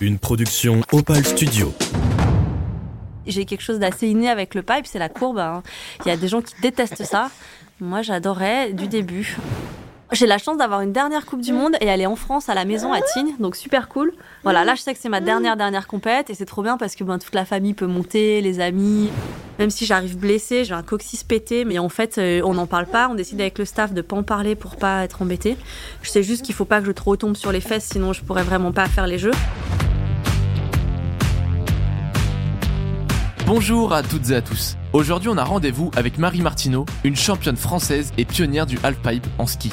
Une production Opal Studio. J'ai quelque chose d'assez inné avec le pipe, c'est la courbe. hein. Il y a des gens qui détestent ça. Moi, j'adorais du début. J'ai la chance d'avoir une dernière Coupe du Monde et est en France à la maison à Tignes, donc super cool. Voilà, là je sais que c'est ma dernière dernière compète et c'est trop bien parce que ben, toute la famille peut monter, les amis. Même si j'arrive blessée, j'ai un coccyx pété, mais en fait euh, on n'en parle pas. On décide avec le staff de pas en parler pour pas être embêté. Je sais juste qu'il faut pas que je trop tombe sur les fesses, sinon je pourrais vraiment pas faire les jeux. Bonjour à toutes et à tous. Aujourd'hui, on a rendez-vous avec Marie Martineau, une championne française et pionnière du halfpipe en ski.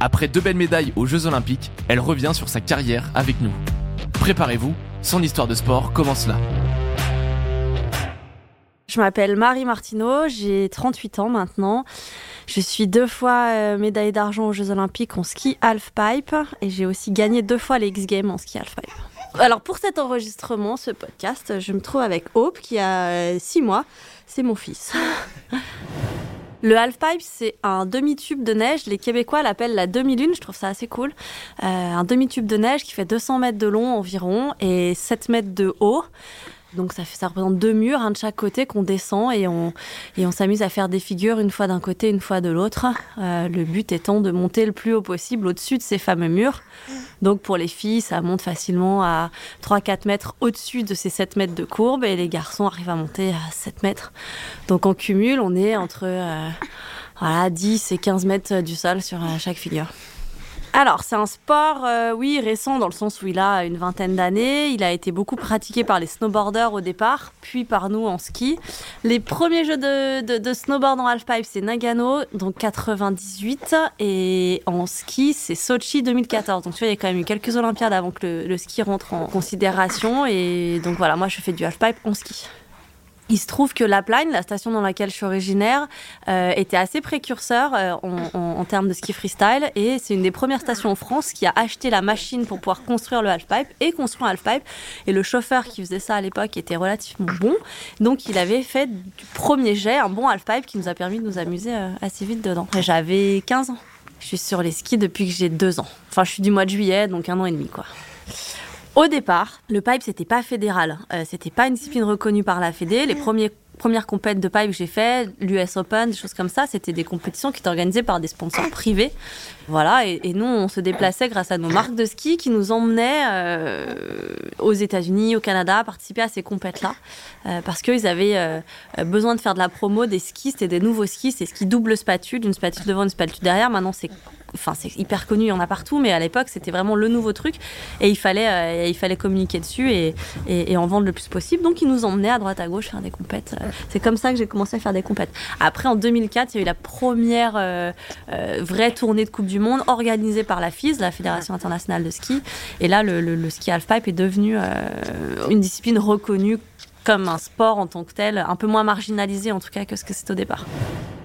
Après deux belles médailles aux Jeux Olympiques, elle revient sur sa carrière avec nous. Préparez-vous, son histoire de sport commence là. Je m'appelle Marie Martineau, j'ai 38 ans maintenant. Je suis deux fois euh, médaillée d'argent aux Jeux Olympiques en ski halfpipe et j'ai aussi gagné deux fois les X Games en ski halfpipe. Alors pour cet enregistrement, ce podcast, je me trouve avec Hope qui a 6 mois. C'est mon fils. Le halfpipe, c'est un demi-tube de neige. Les Québécois l'appellent la demi-lune. Je trouve ça assez cool. Euh, un demi-tube de neige qui fait 200 mètres de long environ et 7 mètres de haut. Donc ça, fait, représente deux murs, un de chaque côté qu'on descend et on, et on s'amuse à faire des figures une fois d'un côté, une fois de l'autre. Euh, le but étant de monter le plus haut possible au-dessus de ces fameux murs. Donc pour les filles, ça monte facilement à 3-4 mètres au-dessus de ces 7 mètres de courbe et les garçons arrivent à monter à 7 mètres. Donc en cumul, on est entre euh, voilà, 10 et 15 mètres du sol sur euh, chaque figure. Alors, c'est un sport, euh, oui, récent dans le sens où il a une vingtaine d'années. Il a été beaucoup pratiqué par les snowboarders au départ, puis par nous en ski. Les premiers jeux de, snowboard en halfpipe, c'est Nagano, donc 98, et en ski, c'est Sochi 2014. Donc, tu vois, il y a quand même eu quelques Olympiades avant que le, le ski rentre en considération. Et donc, voilà, moi, je fais du halfpipe en ski. Il se trouve que Lapline, la station dans laquelle je suis originaire, euh, était assez précurseur euh, en, termes de ski freestyle et c'est une des premières stations en France qui a acheté la machine pour pouvoir construire le halfpipe et construire un halfpipe. Et le chauffeur qui faisait ça à l'époque était relativement bon, donc il avait fait du premier jet un bon halfpipe qui nous a permis de nous amuser euh, assez vite dedans. J'avais 15 ans. Je suis sur les skis depuis que j'ai deux ans. Enfin, je suis du mois de juillet, donc un an et demi, quoi. Au départ, le pipe, c'était pas fédéral. Euh, c'était pas une discipline reconnue par la Fédé. Les premières compètes de pipe que j'ai fait, l'US Open, des choses comme ça, c'était des compétitions qui étaient organisées par des sponsors privés. Voilà, et, nous, on se déplaçait grâce à nos marques de ski qui nous emmenaient euh, aux États-Unis, au Canada, participer à ces compètes-là. Euh, parce qu'ils avaient euh, besoin de faire de la promo des skis. C'était des nouveaux skis, c'est ski double spatule, une spatule devant, une spatule derrière. Maintenant, c'est enfin c'est hyper connu, il y en a partout, mais à l'époque c'était vraiment le nouveau truc et il fallait, euh, il fallait communiquer dessus et, et, et, en vendre le plus possible. Donc ils nous emmenaient à droite à gauche faire des compètes. C'est comme ça que j'ai commencé à faire des compètes. Après en 2004, il y a eu la première euh, euh, vraie tournée de Coupe du Monde organisée par la FIS, la Fédération internationale de ski. Et là le, le, le ski halfpipe est devenu euh, une discipline reconnue comme un sport en tant que tel, un peu moins marginalisé en tout cas que ce que c'est au départ.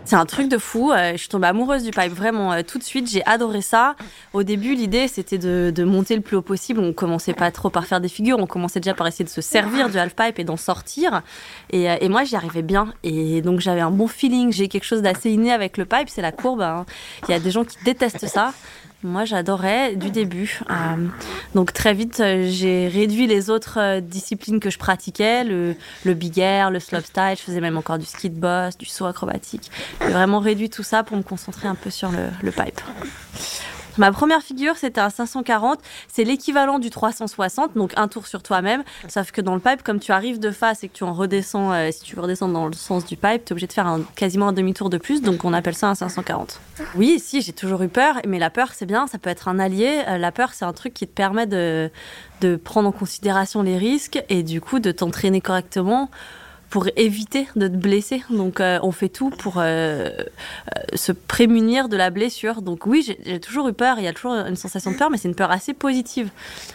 C'est un truc de fou. Euh, je suis tombée amoureuse du pipe vraiment euh, tout de suite. J'ai adoré ça. Au début, l'idée c'était de, monter le plus haut possible. On commençait pas trop par faire des figures. On commençait déjà par essayer de se servir du half pipe et d'en sortir. Et, euh, moi, j'y arrivais bien. Et donc j'avais un bon feeling. J'ai quelque chose d'assez inné avec le pipe. C'est la courbe. Hein. Il y a des gens qui détestent ça. Moi, j'adorais du début. Euh, donc très vite, euh, j'ai réduit les autres euh, disciplines que je pratiquais, le, le big air, le slopestyle. Je faisais même encore du ski de boss, du saut acrobatique. J'ai vraiment réduit tout ça pour me concentrer un peu sur le, le pipe. Ma première figure, c'était un 540. C'est l'équivalent du 360, donc un tour sur toi-même. Sauf que dans le pipe, comme tu arrives de face et que tu en redescends, euh, si tu redescends dans le sens du pipe, tu es obligé de faire quasiment un demi-tour de plus. Donc on appelle ça un 540. Oui, si, j'ai toujours eu peur. Mais la peur, c'est bien. Ça peut être un allié. Euh, la peur, c'est un truc qui te permet de prendre en considération les risques et du coup de t'entraîner correctement pour éviter de te blesser. Donc euh, on fait tout pour euh, euh, se prémunir de la blessure. Donc oui, j'ai toujours eu peur, il y a toujours une sensation de peur, mais c'est une peur assez positive.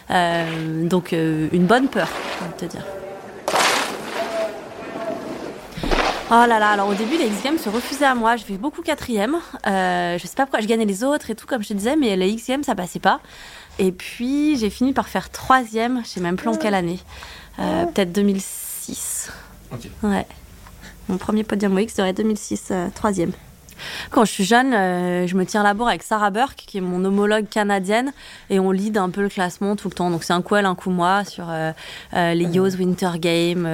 Donc une bonne peur, va te dire. Oh là là, alors au début les X Games se refusaient à moi, je fais beaucoup quatrième, je sais pas pourquoi je gagnais les autres et tout comme je te disais, mais les X Games ça passait pas. Et puis j'ai fini par faire troisième, je sais même plus en quelle année, peut-être 2006. Ouais. Mon premier podium X serait 2006, euh, troisième. Quand je suis jeune, euh, je me tiens la bourre avec Sarah Burke, qui est mon homologue canadienne, et on lead un peu le classement tout le temps. Donc c'est un coup elle, un coup moi sur euh, euh, les Yos Winter Games,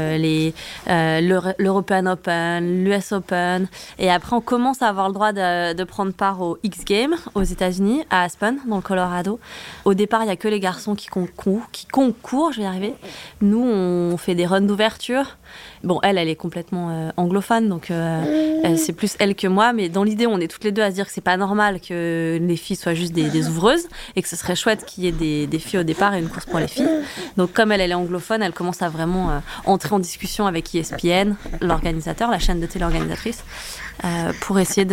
l'European Open, l'US Open, et après on commence à avoir le droit de, prendre part au X Games aux États-Unis, à Aspen, dans le Colorado. Au départ, il y a que les garçons qui concourent, je vais y arriver. Nous, on fait des runs d'ouverture. Bon, elle, elle est complètement anglophone, donc c'est plus elle que moi. Mais l'idée, on est toutes les deux à se dire que c'est pas normal que les filles soient juste des, ouvreuses et que ce serait chouette qu'il y ait des, filles au départ et une course pour les filles. Donc, comme elle, elle est anglophone, elle commence à vraiment euh, entrer en discussion avec ESPN, l'organisateur, la chaîne de télé organisatrice, pour essayer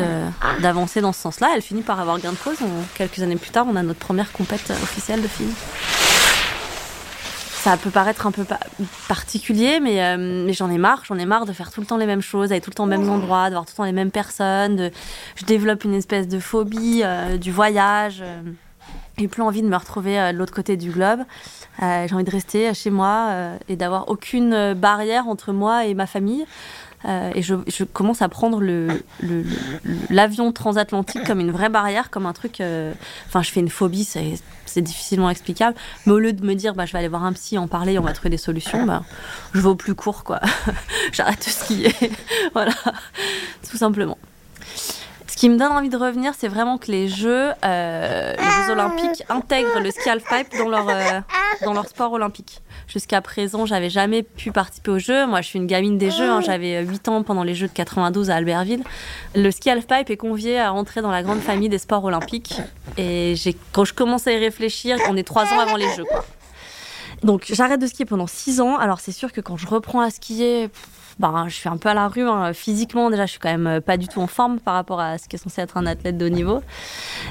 d'avancer dans ce sens-là. Elle finit par avoir gain de cause. quelques années plus tard, on a notre première compète officielle de filles ça peut paraître un peu particulier, mais, euh, mais j'en ai marre. J'en ai marre de faire tout le temps les mêmes choses, d'aller tout le temps aux mêmes endroits, de voir tout le temps les mêmes personnes. Je développe une espèce de phobie euh, du voyage. Euh, et plus envie de me retrouver de l'autre côté du globe. J'ai envie de rester chez moi et d'avoir aucune barrière entre moi et ma famille. Euh, et je, je, commence à prendre l'avion le, transatlantique comme une vraie barrière, comme un truc. Euh, enfin, je fais une phobie, c'est difficilement explicable. Mais au lieu de me dire, bah, je vais aller voir un psy, en parler, on va trouver des solutions, bah, je vais au plus court, quoi. J'arrête de skier. voilà, tout simplement. Ce qui me donne envie de revenir, c'est vraiment que les Jeux, euh, les Jeux Olympiques intègrent le ski halfpipe dans leur, dans leur sport olympique. Jusqu'à présent, j'avais jamais pu participer aux Jeux. Moi, je suis une gamine des Jeux. Hein. J'avais 8 ans pendant les Jeux de 92 à Albertville. Le ski halfpipe est convié à rentrer dans la grande famille des sports olympiques. Et quand je commence à y réfléchir, on est 3 ans avant les Jeux. Donc, j'arrête de skier pendant 6 ans. Alors, c'est sûr que quand je reprends à skier, ben, je suis un peu à la rue. Hein. Physiquement, déjà, je suis quand même pas du tout en forme par rapport à ce qui est censé être un athlète de haut niveau.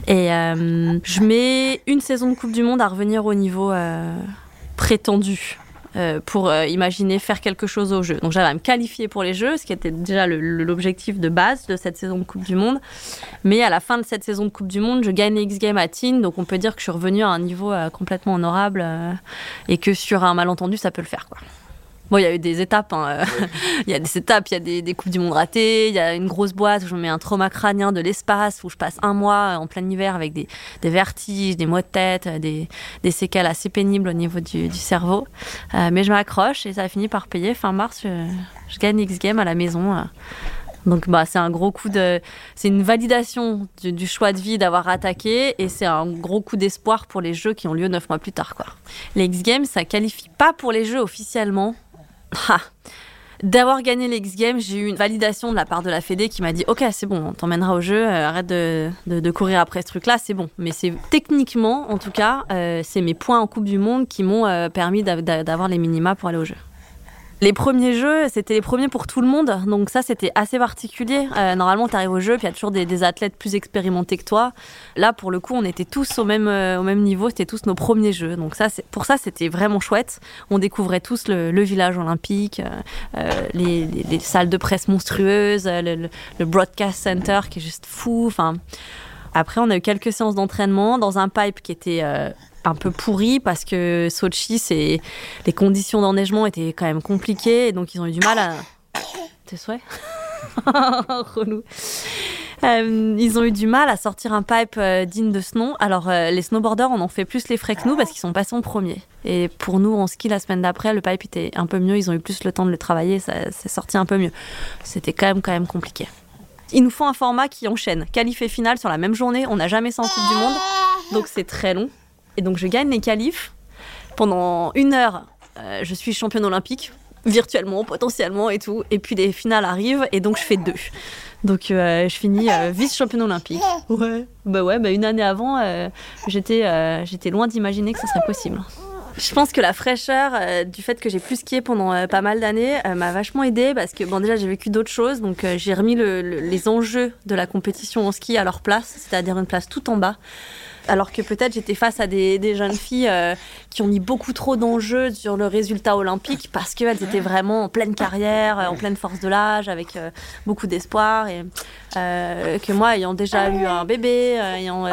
Et euh, je mets une saison de Coupe du Monde à revenir au niveau euh, prétendu. Euh, pour euh, imaginer faire quelque chose au jeu. Donc j'avais à me qualifier pour les Jeux, ce qui était déjà l'objectif de base de cette saison de Coupe du Monde. Mais à la fin de cette saison de Coupe du Monde, je gagne X Games à Teen, donc on peut dire que je suis revenue à un niveau euh, complètement honorable et que sur un malentendu, ça peut le faire. quoi. Bon, il y a eu des étapes. Hein, euh, il y a des étapes, il y a des, des, Coupes du Monde ratées, il y a une grosse boîte où je mets un trauma crânien de l'espace, où je passe un mois en plein hiver avec des, des vertiges, des maux de tête, des, des, séquelles assez pénibles au niveau du, du cerveau. Euh, mais je m'accroche et ça a fini par payer. Fin mars, je, gagne X Games à la maison. Euh. Donc bah, c'est un gros coup de... C'est une validation du, du, choix de vie d'avoir attaqué et c'est un gros coup d'espoir pour les Jeux qui ont lieu neuf mois plus tard. Quoi. Les X Games, ça qualifie pas pour les Jeux officiellement D'avoir gagné les X Games, j'ai eu une validation de la part de la Fédé qui m'a dit Ok, c'est bon, on t'emmènera au jeu, euh, arrête de, de, courir après ce truc-là, c'est bon. Mais c'est techniquement, en tout cas, euh, c'est mes points en Coupe du Monde qui m'ont euh, permis d'avoir les minima pour aller au jeu. Les premiers jeux, c'était les premiers pour tout le monde, donc ça c'était assez particulier. Euh, normalement, tu arrives au jeu, puis il y a toujours des, athlètes plus expérimentés que toi. Là, pour le coup, on était tous au même, euh, niveau, c'était tous nos premiers jeux. Donc ça, pour ça, c'était vraiment chouette. On découvrait tous le, village olympique, euh, les, salles de presse monstrueuses, le, le, broadcast center qui est juste fou. Enfin, après, on a eu quelques séances d'entraînement dans un pipe qui était un peu pourri parce que Sochi, c'est les conditions d'enneigement étaient quand même compliquées et donc ils ont eu du mal à. Tes souhaits? Euh, ils ont eu du mal à sortir un pipe euh, digne de ce nom. Alors, euh, les snowboarders en ont fait plus les frais que nous parce qu'ils sont passés en premier. Et pour nous, en ski, la semaine d'après, le pipe était un peu mieux. Ils ont eu plus le temps de le travailler. Ça s'est sorti un peu mieux. C'était quand même, quand même compliqué. Il nous faut un format qui enchaîne. Qualif et finale sur la même journée. On n'a jamais ça en Coupe du Monde. Donc, c'est très long. Et donc je gagne les qualifs. Pendant une heure, euh, je suis championne olympique, virtuellement, potentiellement et tout. Et puis les finales arrivent et donc je fais deux. Donc euh, je finis euh, vice-championne olympique. Ouais. Bah ouais, bah une année avant, j'étais j'étais loin d'imaginer que ce serait possible. Je pense que la fraîcheur du fait que j'ai plus skié pendant pas mal d'années m'a vachement aidée parce que bon déjà j'ai vécu d'autres choses donc j'ai remis les enjeux de la compétition en ski à leur place, c'est-à-dire une place tout en bas alors que peut-être j'étais face à des, jeunes filles euh, qui ont mis beaucoup trop d'enjeux sur le résultat olympique parce qu'elles étaient vraiment en pleine carrière, en pleine force de l'âge, avec euh, beaucoup d'espoir. Et euh, que moi, ayant déjà eu un bébé, ayant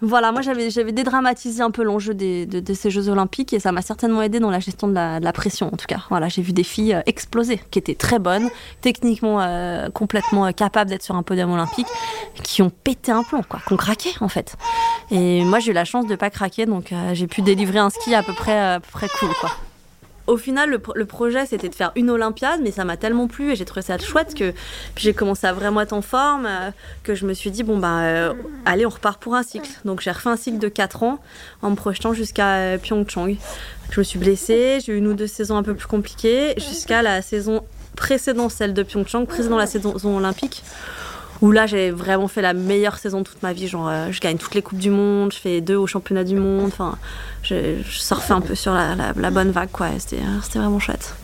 Voilà, moi j'avais, dédramatisé un peu l'enjeu de, ces Jeux Olympiques et ça m'a certainement aidé dans la gestion de la, pression en tout cas. Voilà, j'ai vu des filles euh, exploser, qui étaient très bonnes, techniquement euh, complètement euh, capables d'être sur un podium olympique, qui ont pété un plomb, quoi, qui ont craqué en fait. Et moi j'ai eu la chance de pas craquer, donc j'ai pu délivrer un ski à à peu près cool, quoi. Au final, le, pro- le projet, c'était de faire une Olympiade, mais ça m'a tellement plu et j'ai trouvé ça chouette que j'ai commencé à vraiment être en forme, euh, que je me suis dit, bon, bah, euh, allez, on repart pour un cycle. Donc j'ai refait un cycle de 4 ans en me projetant jusqu'à euh, Pyeongchang. Je me suis blessée, j'ai eu une ou deux saisons un peu plus compliquées, jusqu'à la saison précédente, celle de Pyeongchang, précédant la saison olympique, où là j'ai vraiment fait la meilleure saison de toute ma vie. Genre, euh, je gagne toutes les Coupes du Monde, je fais deux au championnat du monde, enfin, je, je surfais un peu sur la, la- bonne vague, quoi. euh, c'était vraiment chouette.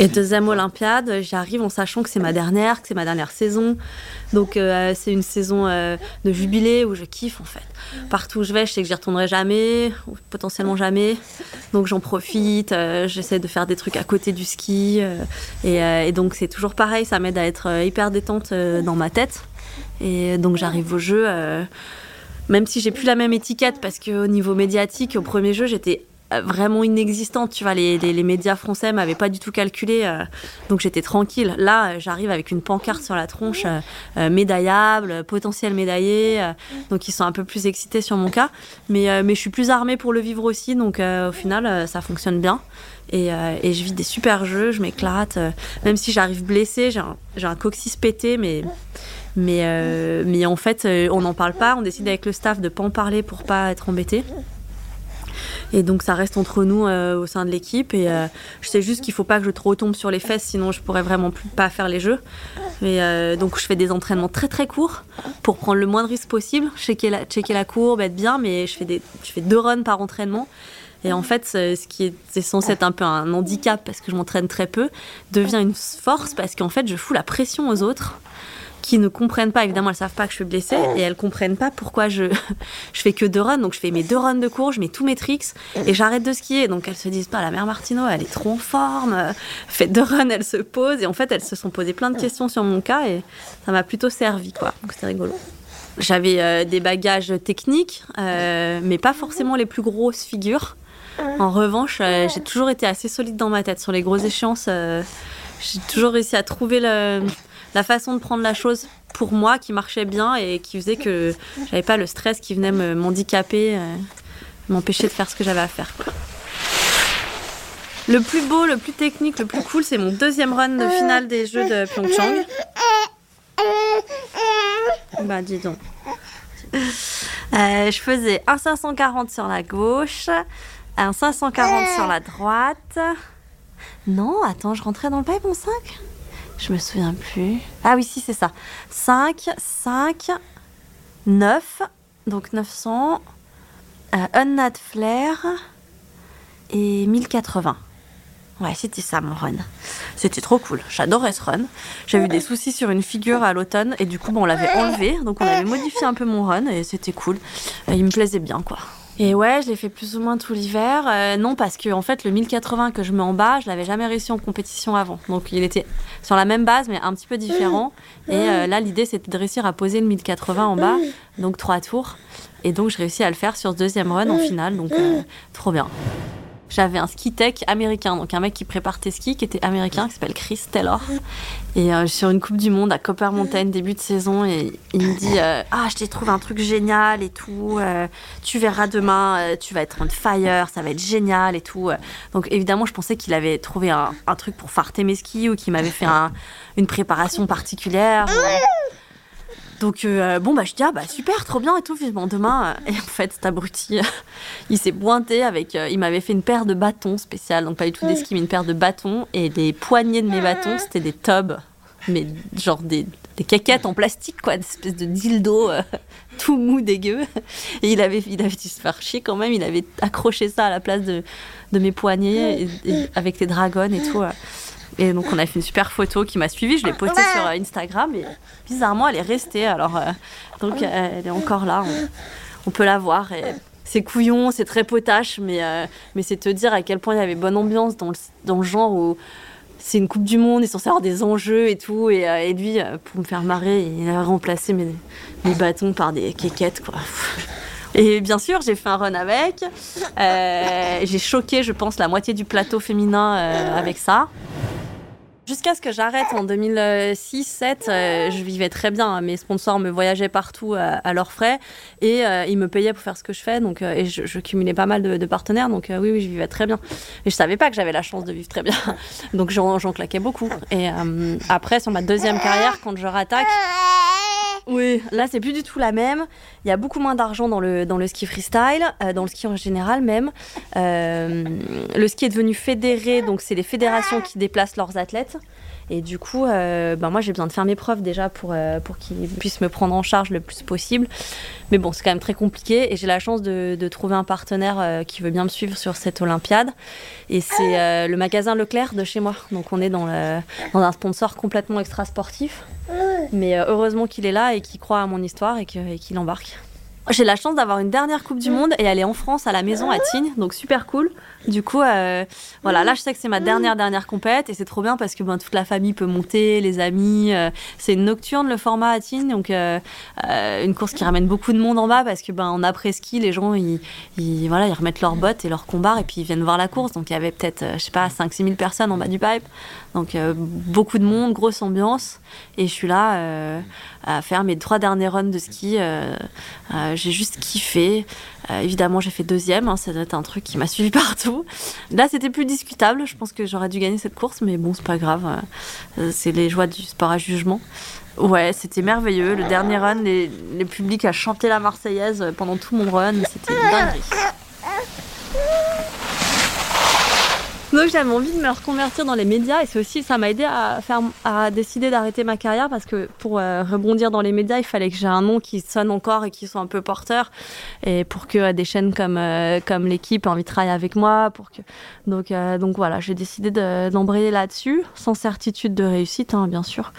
Et deuxième Olympiade, j'y arrive en sachant que c'est ma dernière, que c'est ma dernière saison. Donc euh, c'est une saison euh, de jubilé où je kiffe en fait. Partout où je vais, je sais que j'y retournerai jamais, potentiellement jamais. Donc j'en profite, euh, j'essaie de faire des trucs à côté du ski. et, donc c'est toujours pareil, ça m'aide à être hyper détente dans ma tête. Et donc j'arrive au jeu, même si j'ai plus la même étiquette, parce qu'au niveau médiatique, au premier jeu, j'étais vraiment inexistante. Tu vois, les, les- médias français m'avaient pas du tout calculé, euh, donc j'étais tranquille. Là, euh, j'arrive avec une pancarte sur la tronche, euh, euh, médaillable, euh, potentiel médaillé, euh, donc ils sont un peu plus excités sur mon cas. Mais, euh, mais je suis plus armée pour le vivre aussi, donc euh, au final, euh, ça fonctionne bien. Et, euh, et je vis des super jeux, je m'éclate. euh, même si j'arrive blessée, j'ai un, un coccyx pété, mais, mais, euh, mais en fait, euh, on n'en parle pas. On décide avec le staff de pas en parler pour pas être embêté. Et donc ça reste entre nous euh, au sein de l'équipe. Et euh, je sais juste qu'il faut pas que je trop tombe sur les fesses, sinon je pourrais vraiment pas faire les jeux. Mais euh, donc je fais des entraînements très très courts pour prendre le moins de risques possible, checker la, courbe, être bien. Mais je fais, deux runs par entraînement. Et en fait, ce qui est c'est censé être un peu un handicap parce que je m'entraîne très peu, devient une force parce qu'en fait, je fous la pression aux autres qui ne comprennent pas. Évidemment, elles savent pas que je suis blessée et elles comprennent pas pourquoi je, je fais que deux runs. Donc, je fais mes deux runs de cours, je mets tous mes tricks et j'arrête de skier. Donc, elles se disent pas, la mère Martino, elle est trop en forme, euh, fait deux runs, elle se pose. Et en fait, elles se sont posées plein de questions sur mon cas et ça m'a plutôt servi, quoi. Donc, c'était rigolo. J'avais euh, des bagages techniques, euh, mais pas forcément les plus grosses figures. En revanche, euh, j'ai toujours été assez solide dans ma tête. Sur les grosses échéances, j'ai toujours réussi à trouver le- la façon de prendre la chose pour moi qui marchait bien et qui faisait que j'avais pas le stress qui venait m'handicaper, euh, m'empêcher de faire ce que j'avais à faire. Le plus beau, le plus technique, le plus cool, c'est mon deuxième run de finale des Jeux de Pyeongchang. Bah dis donc. Euh, je faisais un 540 sur la gauche, un 540 sur la droite. Non, attends, je rentrais dans le pipe en 5 Je me souviens plus. Ah oui, si, c'est ça. 5, 5, 9, donc 900, euh, Unnat Flare et 1080. Ouais, c'était ça mon run. C'était trop cool. J'adorais ce run. J'avais eu des soucis sur une figure à l'automne et du coup, bon, on l'avait enlevé. Donc, on avait modifié un peu mon run et c'était cool. Euh, il me plaisait bien, quoi. Et ouais, je l'ai fait plus ou moins tout l'hiver. Euh, non, parce que en fait, le 1080 que je mets en bas, je l'avais jamais réussi en compétition avant. Donc, il était sur la même base, mais un petit peu différent. Et euh, là, l'idée, c'était de réussir à poser le 1080 en bas, donc trois tours. Et donc, je réussis à le faire sur ce deuxième run en finale. Donc, euh, trop bien j'avais un ski tech américain, donc un mec qui prépare tes skis, qui était américain, qui s'appelle Chris Taylor. Et euh, sur une Coupe du Monde à Copper Mountain, début de saison, et il me dit euh, Ah, je t'ai trouvé un truc génial et tout, euh, tu verras demain, euh, tu vas être on fire, ça va être génial et tout. Donc évidemment, je pensais qu'il avait trouvé un, truc pour farter mes skis ou qu'il m'avait fait un- une préparation particulière. Donc euh, bon bah je dis ah bah super trop bien et tout. Vivement demain euh, et en fait cet abruti euh, il s'est pointé avec euh, il m'avait fait une paire de bâtons spéciales. Donc pas du tout des skis mais une paire de bâtons et les poignées de mes bâtons. c'était des tubs mais genre des, des caquettes en plastique quoi des espèces de dildo euh, tout mou dégueu. Et il avait il avait dû se faire chier quand même. Il avait accroché ça à la place de, de mes poignets et- et avec les dragons et tout euh. Et donc on a fait une super photo qui m'a suivie, je l'ai postée sur euh, Instagram et bizarrement elle est restée. Alors euh, donc euh, elle est encore là, on, on peut la voir. Et c'est couillon, c'est très potache, mais, euh, mais c'est te dire à quel point il y avait bonne ambiance dans le, dans le genre où c'est une Coupe du Monde, ils sont censés avoir des enjeux et tout. Et, euh, et lui, pour me faire marrer, il a remplacé mes, mes bâtons par des quéquettes. Quoi. Et bien sûr, j'ai fait un run avec. Euh, j'ai choqué, je pense, la moitié du plateau féminin euh, avec ça. Jusqu'à ce que j'arrête en 2006-2007, euh, je vivais très bien. Mes sponsors me voyageaient partout à leurs frais et ils me payaient pour faire ce que je fais. Donc, et je, cumulais pas mal de, partenaires. Donc oui, oui, je vivais très bien. Et je savais pas que j'avais la chance de vivre très bien. Donc j'en claquais beaucoup. Et après, sur ma deuxième carrière, quand je rattaque, oui, là c'est plus du tout la même. Il y a beaucoup moins d'argent dans le, dans le ski freestyle, euh, dans le ski en général même. Euh, le ski est devenu fédéré, donc c'est les fédérations qui déplacent leurs athlètes. Et du coup, euh, ben moi j'ai besoin de faire mes preuves déjà pour, pour qu'ils puissent me prendre en charge le plus possible. Mais bon, c'est quand même très compliqué et j'ai la chance de, de trouver un partenaire qui veut bien me suivre sur cette Olympiade. Et c'est le magasin Leclerc de chez moi. Donc on est dans, dans un sponsor complètement extra sportif. Mais euh, heureusement qu'il est là et qu'il croit à mon histoire et qu'il embarque. J'ai la chance d'avoir une dernière Coupe du Monde et elle est en France à la maison à Tignes, donc super cool. Du coup, euh, voilà, là je sais que c'est ma dernière dernière compète et c'est trop bien parce que ben, toute la famille peut monter, les amis. Euh, c'est une nocturne le format à Tignes, donc euh, une course qui ramène beaucoup de monde en bas parce que ben en après ski, les gens ils, voilà ils remettent leurs bottes et leurs combats et puis ils viennent voir la course. Donc il y avait peut-être je sais pas 5-6 000 personnes en bas du pipe, donc beaucoup de monde, grosse ambiance et je suis là à faire mes trois derniers runs de ski. j'ai juste kiffé. évidemment, j'ai fait deuxième. Hein, ça doit être un truc qui m'a suivi partout. Là, c'était plus discutable. Je pense que j'aurais dû gagner cette course, mais bon, c'est pas grave. Euh, c'est les joies du sport à jugement. Ouais, c'était merveilleux. Le dernier run, les, les publics a chanté la Marseillaise pendant tout mon run. C'était dingue. Donc j'avais envie de me reconvertir dans les médias et c'est aussi ça m'a aidé à faire à décider d'arrêter ma carrière parce que pour euh, rebondir dans les médias il fallait que j'ai un nom qui sonne encore et qui soit un peu porteur et pour que euh, des chaînes comme euh, comme l'équipe aient envie de travailler avec moi pour que donc donc voilà j'ai décidé d'embrayer là-dessus sans certitude de réussite hein, bien sûr.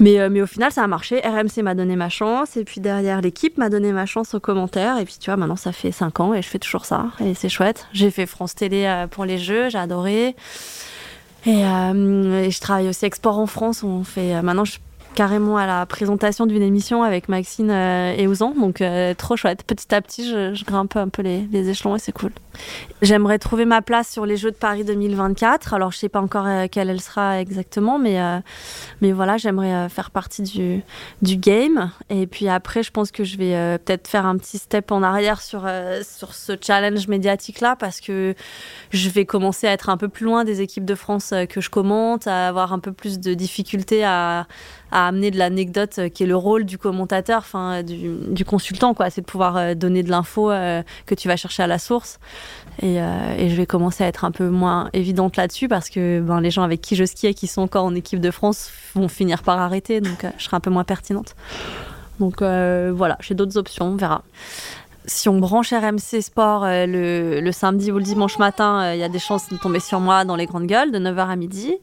Mais, euh, mais au final, ça a marché. RMC m'a donné ma chance. Et puis derrière, l'équipe m'a donné ma chance aux commentaires. Et puis tu vois, maintenant, ça fait 5 ans et je fais toujours ça. Et c'est chouette. J'ai fait France Télé euh, pour les jeux. J'ai adoré. Et, euh, et, je travaille aussi Export en France. On fait, maintenant, je carrément à la présentation d'une émission avec Maxine euh, et Ouzan. Donc, euh, trop chouette. Petit à petit, je, grimpe un peu les, échelons et c'est cool. J'aimerais trouver ma place sur les Jeux de Paris 2024. Alors, je sais pas encore euh, quelle elle sera exactement, mais, mais voilà, j'aimerais faire partie du, du game. Et puis après, je pense que je vais peut-être faire un petit step en arrière sur, sur ce challenge médiatique-là parce que je vais commencer à être un peu plus loin des équipes de France que je commente, à avoir un peu plus de difficultés à à amener de l'anecdote euh, qui est le rôle du commentateur, enfin du, consultant, quoi. C'est de pouvoir euh, donner de l'info euh, que tu vas chercher à la source. Et, je vais commencer à être un peu moins évidente là-dessus parce que ben, les gens avec qui je skiais, qui sont encore en équipe de France, vont finir par arrêter. Donc je serai un peu moins pertinente. Donc voilà, j'ai d'autres options, on verra si on branche RMC Sport le, samedi ou le dimanche matin, il y a des chances de tomber sur moi dans les grandes gueules de 9h à midi.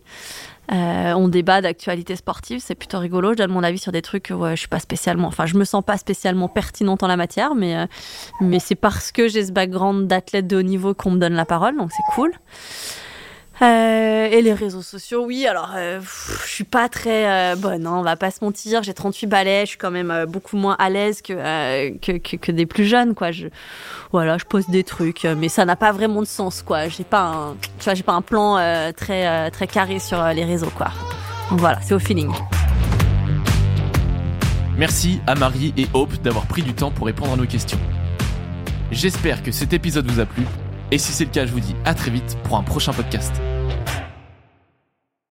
Euh, on débat d'actualité sportive, c'est plutôt rigolo. Je donne mon avis sur des trucs où je suis pas spécialement, enfin, je me sens pas spécialement pertinente en la matière, mais, euh, mais c'est parce que j'ai ce background d'athlète de haut niveau qu'on me donne la parole, donc c'est cool. Euh, et les réseaux sociaux, oui. Alors, euh, je suis pas très euh, bonne, hein, on va pas se mentir. J'ai 38 balais, je suis quand même beaucoup moins à l'aise que, que, que, des plus jeunes, quoi. Je, voilà, je pose des trucs, mais ça n'a pas vraiment de sens, quoi. J'ai pas un, tu vois, j'ai pas un plan très, très carré sur les réseaux, quoi. Donc voilà, c'est au feeling. Merci à Marie et Hope d'avoir pris du temps pour répondre à nos questions. J'espère que cet épisode vous a plu, et si c'est le cas, je vous dis à très vite pour un prochain podcast.